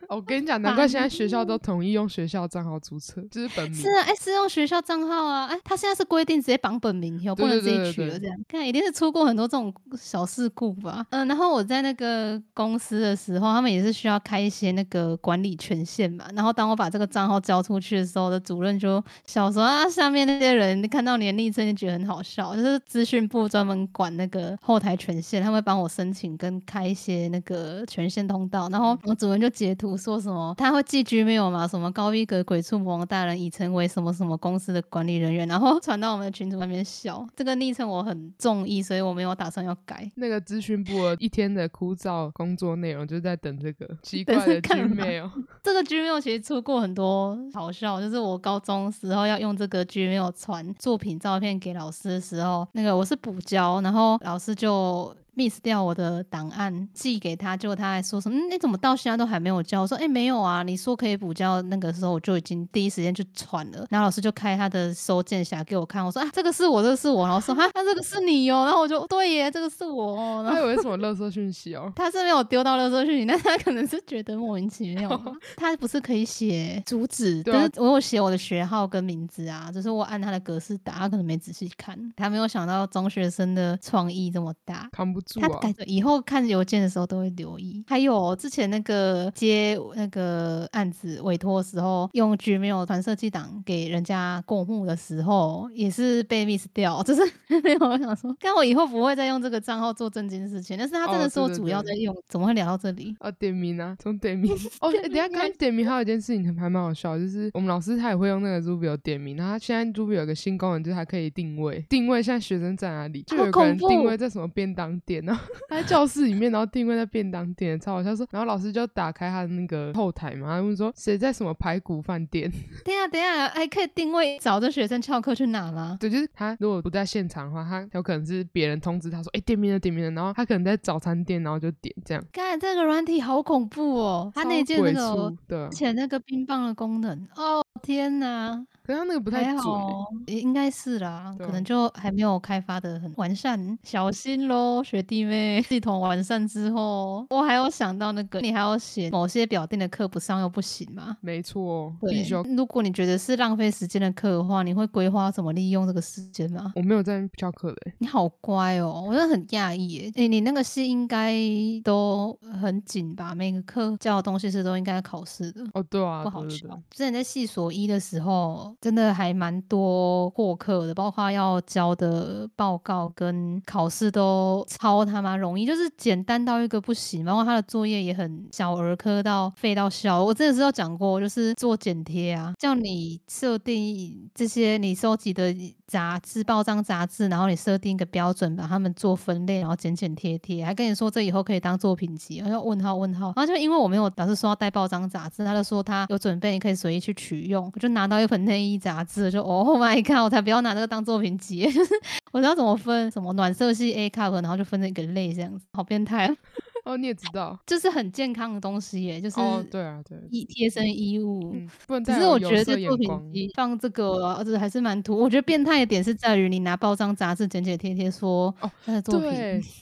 [SPEAKER 2] 我跟你讲，难怪现在学校都统一用学校账号注册，就是本名
[SPEAKER 1] 是。啊，哎、是用学校账号啊，哎、他现在是规定直接绑本名，以后不能自己
[SPEAKER 2] 对对对
[SPEAKER 1] 取了，这样，看一定是出过很多这种小事故吧。嗯、然后我在那个公司的时候，他们也是需要开一些那个管理权限嘛。然后当我把这个账号交出去的时候，我的主任就笑说啊，下面那些人看到你的昵称就觉得很好笑，就是资讯部专门管那个后台权限，他们会帮我申请跟开一些那个权限通道。然后我主任就截图说什么他会寄居没有嘛，什么高逼格鬼畜魔王大人已成为什么什么公司的管理人员，然后传到我们的群组那边笑。这个昵称我很中意，所以我没有打算要改。
[SPEAKER 2] 那个资讯部的一天的枯燥工作内容，就是在等这个 奇怪的 Gmail。
[SPEAKER 1] 这个 Gmail 其实出过很多好笑，就是我高中时候要用这个 Gmail 传作品照片给老师的时候，那个我是补交，然后老师就 miss 掉我的档案寄给他，结果他还说什么，嗯，你怎么到现在都还没有交？我说，哎、没有啊，你说可以补交，那个时候我就已经第一时间就传了，然后老师就开他的收件匣给我看，我说啊，这个是我，这个是我，然后说啊，那这个是你哦，然后我就对耶，这个是我哦，然后。
[SPEAKER 2] 他以为是什么垃圾讯息哦。
[SPEAKER 1] 他是没有丢到垃圾讯息，但他可能是觉得莫名其妙。他不是可以写主旨，但是我有写我的学号跟名字啊，就是我按他的格式打，他可能没仔细看，他没有想到中学生的创意这么大。
[SPEAKER 2] 看不住啊？
[SPEAKER 1] 他改以后看邮件的时候都会留意。还有之前那个接那个案子委托的时候，用 Gmail 传设计档给人家过目的时候，也是被 miss 掉。就是 没有我想说，但我以后不会再用这个账号做正经事情。但是他真的是我主要在用，怎么会聊到这里？
[SPEAKER 2] 哦，点名啊，从点名 哦。等下刚点名还有一件事情还蛮好笑，就是我们老师他也会用那个 Rubio 点名，然后现在 Rubio 有个新功能，就是还可以定位，定位现在学生在哪里，就有个人定位在什么便当店呢？他在教室里面，然后定位在便当店，超好笑。说，然后老师就打开他的那个后台嘛，他问说谁在什么排骨饭店？
[SPEAKER 1] 等下等下，还可以定位找这学生翘课去哪吗？
[SPEAKER 2] 对，就是他如果不在现场的话，他有可能是别人通知他说，哎，店面的店面的，然后他可能在早餐店，然后就点这样。
[SPEAKER 1] 看这个软体好恐怖哦，他那件那个
[SPEAKER 2] 对，
[SPEAKER 1] 而且那个冰棒的功能哦，天哪！
[SPEAKER 2] 可是他那个不太准，
[SPEAKER 1] 应该是啦，可能就还没有开发的很完善，小心喽，学弟妹。系统完善之后，我还有想到那个，你还要写某些表定的课不上又不行吗？
[SPEAKER 2] 没错，必须。
[SPEAKER 1] 如果你觉得是浪费时间的课的话，你会规划怎么利用这个时间吗？
[SPEAKER 2] 我没有在教课的。
[SPEAKER 1] 你好乖哦，我真的很讶异诶。你那个系应该都很紧吧？每个课教的东西是都应该考试的。
[SPEAKER 2] 哦，对啊，
[SPEAKER 1] 不好笑。之前在系所一的时候。真的还蛮多过客的，包括要交的报告跟考试都超他妈容易，就是简单到一个不行。然后他的作业也很小儿科到废到笑。我真的是有讲过，就是做剪贴啊，叫你设定这些你收集的杂志、报章、杂志，然后你设定一个标准，把它们做分类，然后剪剪贴贴，还跟你说这以后可以当作品集。然后问号问号，然后就因为我没有老师说要带报章杂志，他就说他有准备，你可以随意去取用。我就拿到一本内。衣杂志就哦，My God！我才不要拿这个当作品集，我知道怎么分，什么暖色系 A cup，然后就分成一个类这样子，好变态。
[SPEAKER 2] 哦，你也知道，
[SPEAKER 1] 就是很健康的东西耶，就是
[SPEAKER 2] 哦，对啊，对，
[SPEAKER 1] 衣贴身衣物。
[SPEAKER 2] 嗯，
[SPEAKER 1] 只是我觉得这作品集放这个，而且还是蛮土。我觉得变态的点是在于你拿包装杂志剪剪贴贴说哦，他的作品，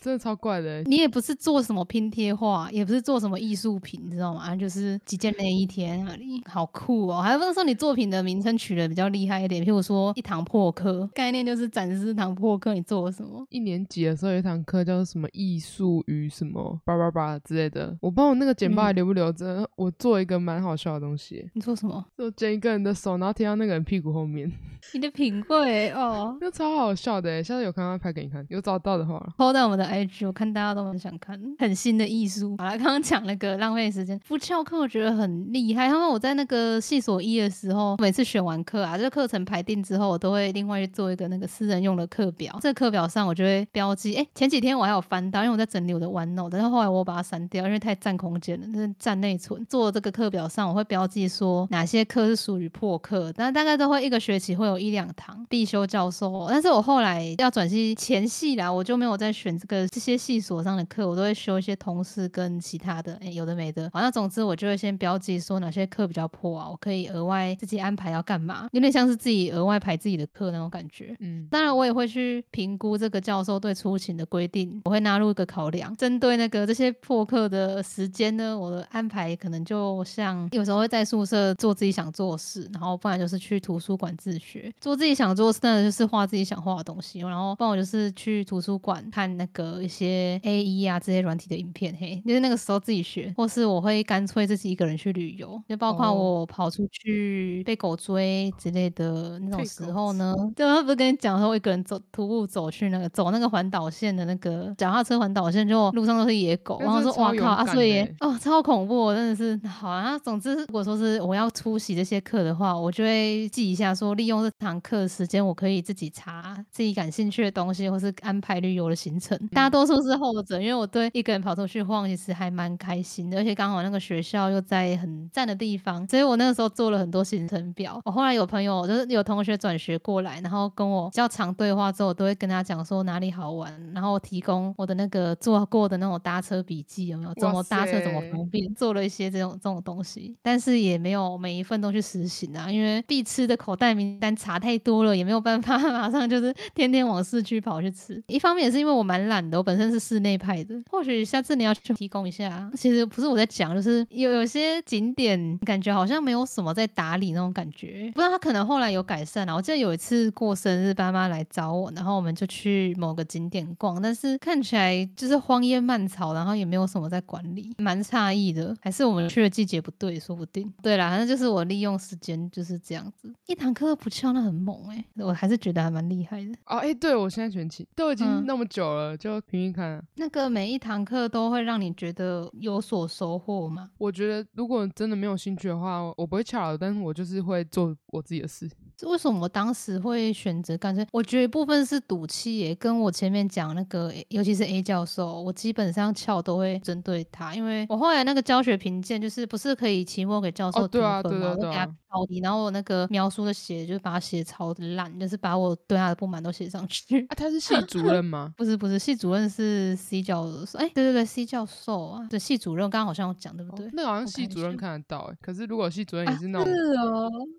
[SPEAKER 2] 真的超怪的。
[SPEAKER 1] 你也不是做什么拼贴画，也不是做什么艺术品，你知道吗？就是几件内衣贴那里，好酷哦。还不是说你作品的名称取的比较厉害一点，譬如说一堂破课，概念就是展示一堂破课你做了什么。
[SPEAKER 2] 一年级的时候有一堂课叫做什么艺术与什么叭叭叭之类的。我不知道我那个剪报还留不留着。我做一个蛮好笑的东西。
[SPEAKER 1] 你做什么？
[SPEAKER 2] 就剪一个人的手，然后贴到那个人屁股后面。
[SPEAKER 1] 你的品味哦，
[SPEAKER 2] 就超好笑的。下次有看到拍给你看，有找到的话
[SPEAKER 1] 抛在我们的 IG，我看大家都很想看，很新的艺术。好了，刚刚讲那个浪费时间，不翘课我觉得很厉害。因为我在那个系所一的时候，每次选完课啊，这个课程排定之后，我都会另外去做一个那个私人用的课表。这个课表上我就会标记。哎，前几天我还有翻到，因为我在整理我的 OneNote，但是后来我把它删掉。因为太占空间了，那占内存。做这个课表上，我会标记说哪些课是属于破课，但大概都会一个学期会有一两堂必修教授。但是我后来要转系前系啦，我就没有再选这个这些系所上的课，我都会修一些同事跟其他的，哎，有的没的。好，那总之我就会先标记说哪些课比较破啊，我可以额外自己安排要干嘛，有点像是自己额外排自己的课那种感觉。嗯，当然我也会去评估这个教授对出勤的规定，我会纳入一个考量，针对那个这些破课。的时间呢？我的安排可能就像有时候会在宿舍做自己想做的事，然后不然就是去图书馆自学做自己想做的事，那就是画自己想画的东西。然后不然我就是去图书馆看那个一些 A E 啊这些软体的影片，嘿，就是那个时候自己学，或是我会干脆自己一个人去旅游，就包括我跑出去被狗追之类的那种时候呢。对，他不是跟你讲说我一个人走徒步走去那个走那个环岛线的那个脚踏车环岛线，就路上都是野狗，然后说哇。靠阿！所以哦，超恐怖，真的是好啊。总之，如果说是我要出席这些课的话，我就会记一下，说利用这堂课时间，我可以自己查自己感兴趣的东西，或是安排旅游的行程。大多数是后者，因为我对一个人跑出去晃，其实还蛮开心的。而且刚好那个学校又在很赞的地方，所以我那个时候做了很多行程表。我后来有朋友，就是有同学转学过来，然后跟我较长对话之后，我都会跟他讲说哪里好玩，然后提供我的那个做过的那种搭车笔记，有没有？怎么搭车怎么方便，做了一些这种这种东西，但是也没有每一份都去实行啊，因为必吃的口袋名单查太多了，也没有办法 马上就是天天往市区跑去吃。一方面也是因为我蛮懒的，我本身是室内派的，或许下次你要去提供一下。其实不是我在讲，就是有有些景点感觉好像没有什么在打理那种感觉，不知道他可能后来有改善了。我记得有一次过生日，爸妈来找我，然后我们就去某个景点逛，但是看起来就是荒烟蔓草，然后也没有什么在管理，蛮诧异的。还是我们去的季节不对，说不定。对啦，反正就是我利用时间就是这样子，一堂课不翘，那很猛哎，我还是觉得还蛮厉害的。
[SPEAKER 2] 哦，哎，对我现在全勤都已经那么久了，就拼拼看。
[SPEAKER 1] 那个每一堂课都会让你觉得有所收获吗？
[SPEAKER 2] 我觉得如果真的没有兴趣的话，我不会翘，但是我就是会做我自己的事。
[SPEAKER 1] 为什么我当时会选择干这？我觉得一部分是赌气，也跟我前面讲那个，尤其是 A 教授，我基本上翘都会针对他，因为我后来那个教学评鉴就是不是可以期末给教授评分吗？我给他抄底，然后我那个描述的写就是把他写超烂，就是把我对他的不满都写上去。
[SPEAKER 2] 啊，他是系主任 吗？
[SPEAKER 1] 不是不是，系主任是 C 教授。哎，对对对，C 教授啊，对系主任，刚刚好像有讲对不对？
[SPEAKER 2] 那好像系主任看得到哎，可是如果系主任也是那种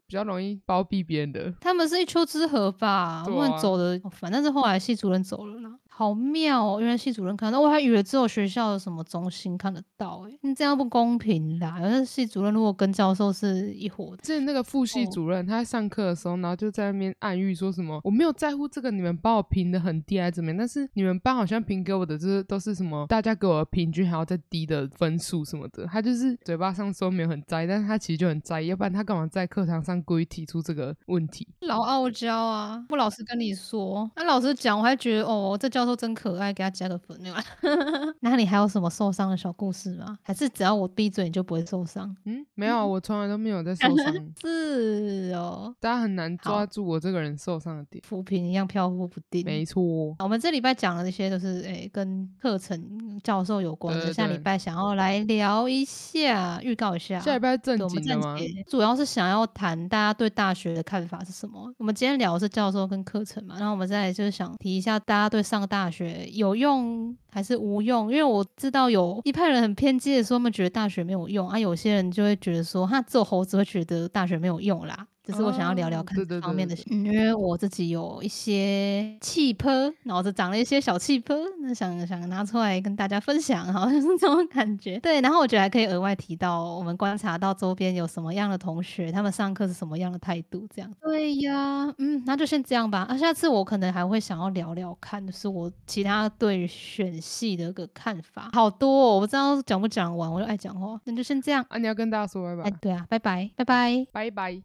[SPEAKER 2] 比较容易包庇别人的，
[SPEAKER 1] 他们是一丘之貉吧？他们走的，反正是后来系主任走了啦。好妙哦！原来系主任看到，我还以为只有学校的什么中心看得到哎，你这样不公平啦！有些系主任如果跟教授是一伙的，
[SPEAKER 2] 之前那个副系主任他在上课的时候，然后就在那边暗喻说什么：“我没有在乎这个你们把我评的很低还是怎么样，但是你们班好像评给我的就是都是什么大家给我的平均还要再低的分数什么的。”他就是嘴巴上说没有很在意，但是他其实就很在意，要不然他干嘛在课堂上故意提出这个问题？
[SPEAKER 1] 老傲娇啊！不老师跟你说，那老师讲，我还觉得哦，这教。说真可爱，给他加个粉？那你还有什么受伤的小故事吗？还是只要我闭嘴你就不会受伤？
[SPEAKER 2] 嗯，没有，我从来都没有在受伤。
[SPEAKER 1] 是哦，
[SPEAKER 2] 大家很难抓住我这个人受伤的点，
[SPEAKER 1] 浮萍一样飘忽不定。
[SPEAKER 2] 没错，
[SPEAKER 1] 我们这礼拜讲的那些都是诶跟课程教授有关的。下礼拜想要来聊一下，预告一下。
[SPEAKER 2] 下礼拜正经的吗？
[SPEAKER 1] 主要是想要谈大家对大学的看法是什么。我们今天聊的是教授跟课程嘛，然后我们再就是想提一下大家对上大。大学有用还是无用？因为我知道有一派人很偏激的说，他们觉得大学没有用啊；有些人就会觉得说，他做猴子会觉得大学没有用啦。只是我想要聊聊看这方面的，嗯，因为我自己有一些气泡，脑子长了一些小气泡，那想想拿出来跟大家分享，好像是这种感觉。对，然后我觉得还可以额外提到，我们观察到周边有什么样的同学，他们上课是什么样的态度，这样。对呀，嗯，那就先这样吧。啊，下次我可能还会想要聊聊看，就是我其他对选系的个看法，好多，哦，我不知道讲不讲完，我就爱讲话，那就先这样。
[SPEAKER 2] 啊，你要跟大家说拜拜。
[SPEAKER 1] 哎，对啊，拜拜，拜拜，
[SPEAKER 2] 拜拜。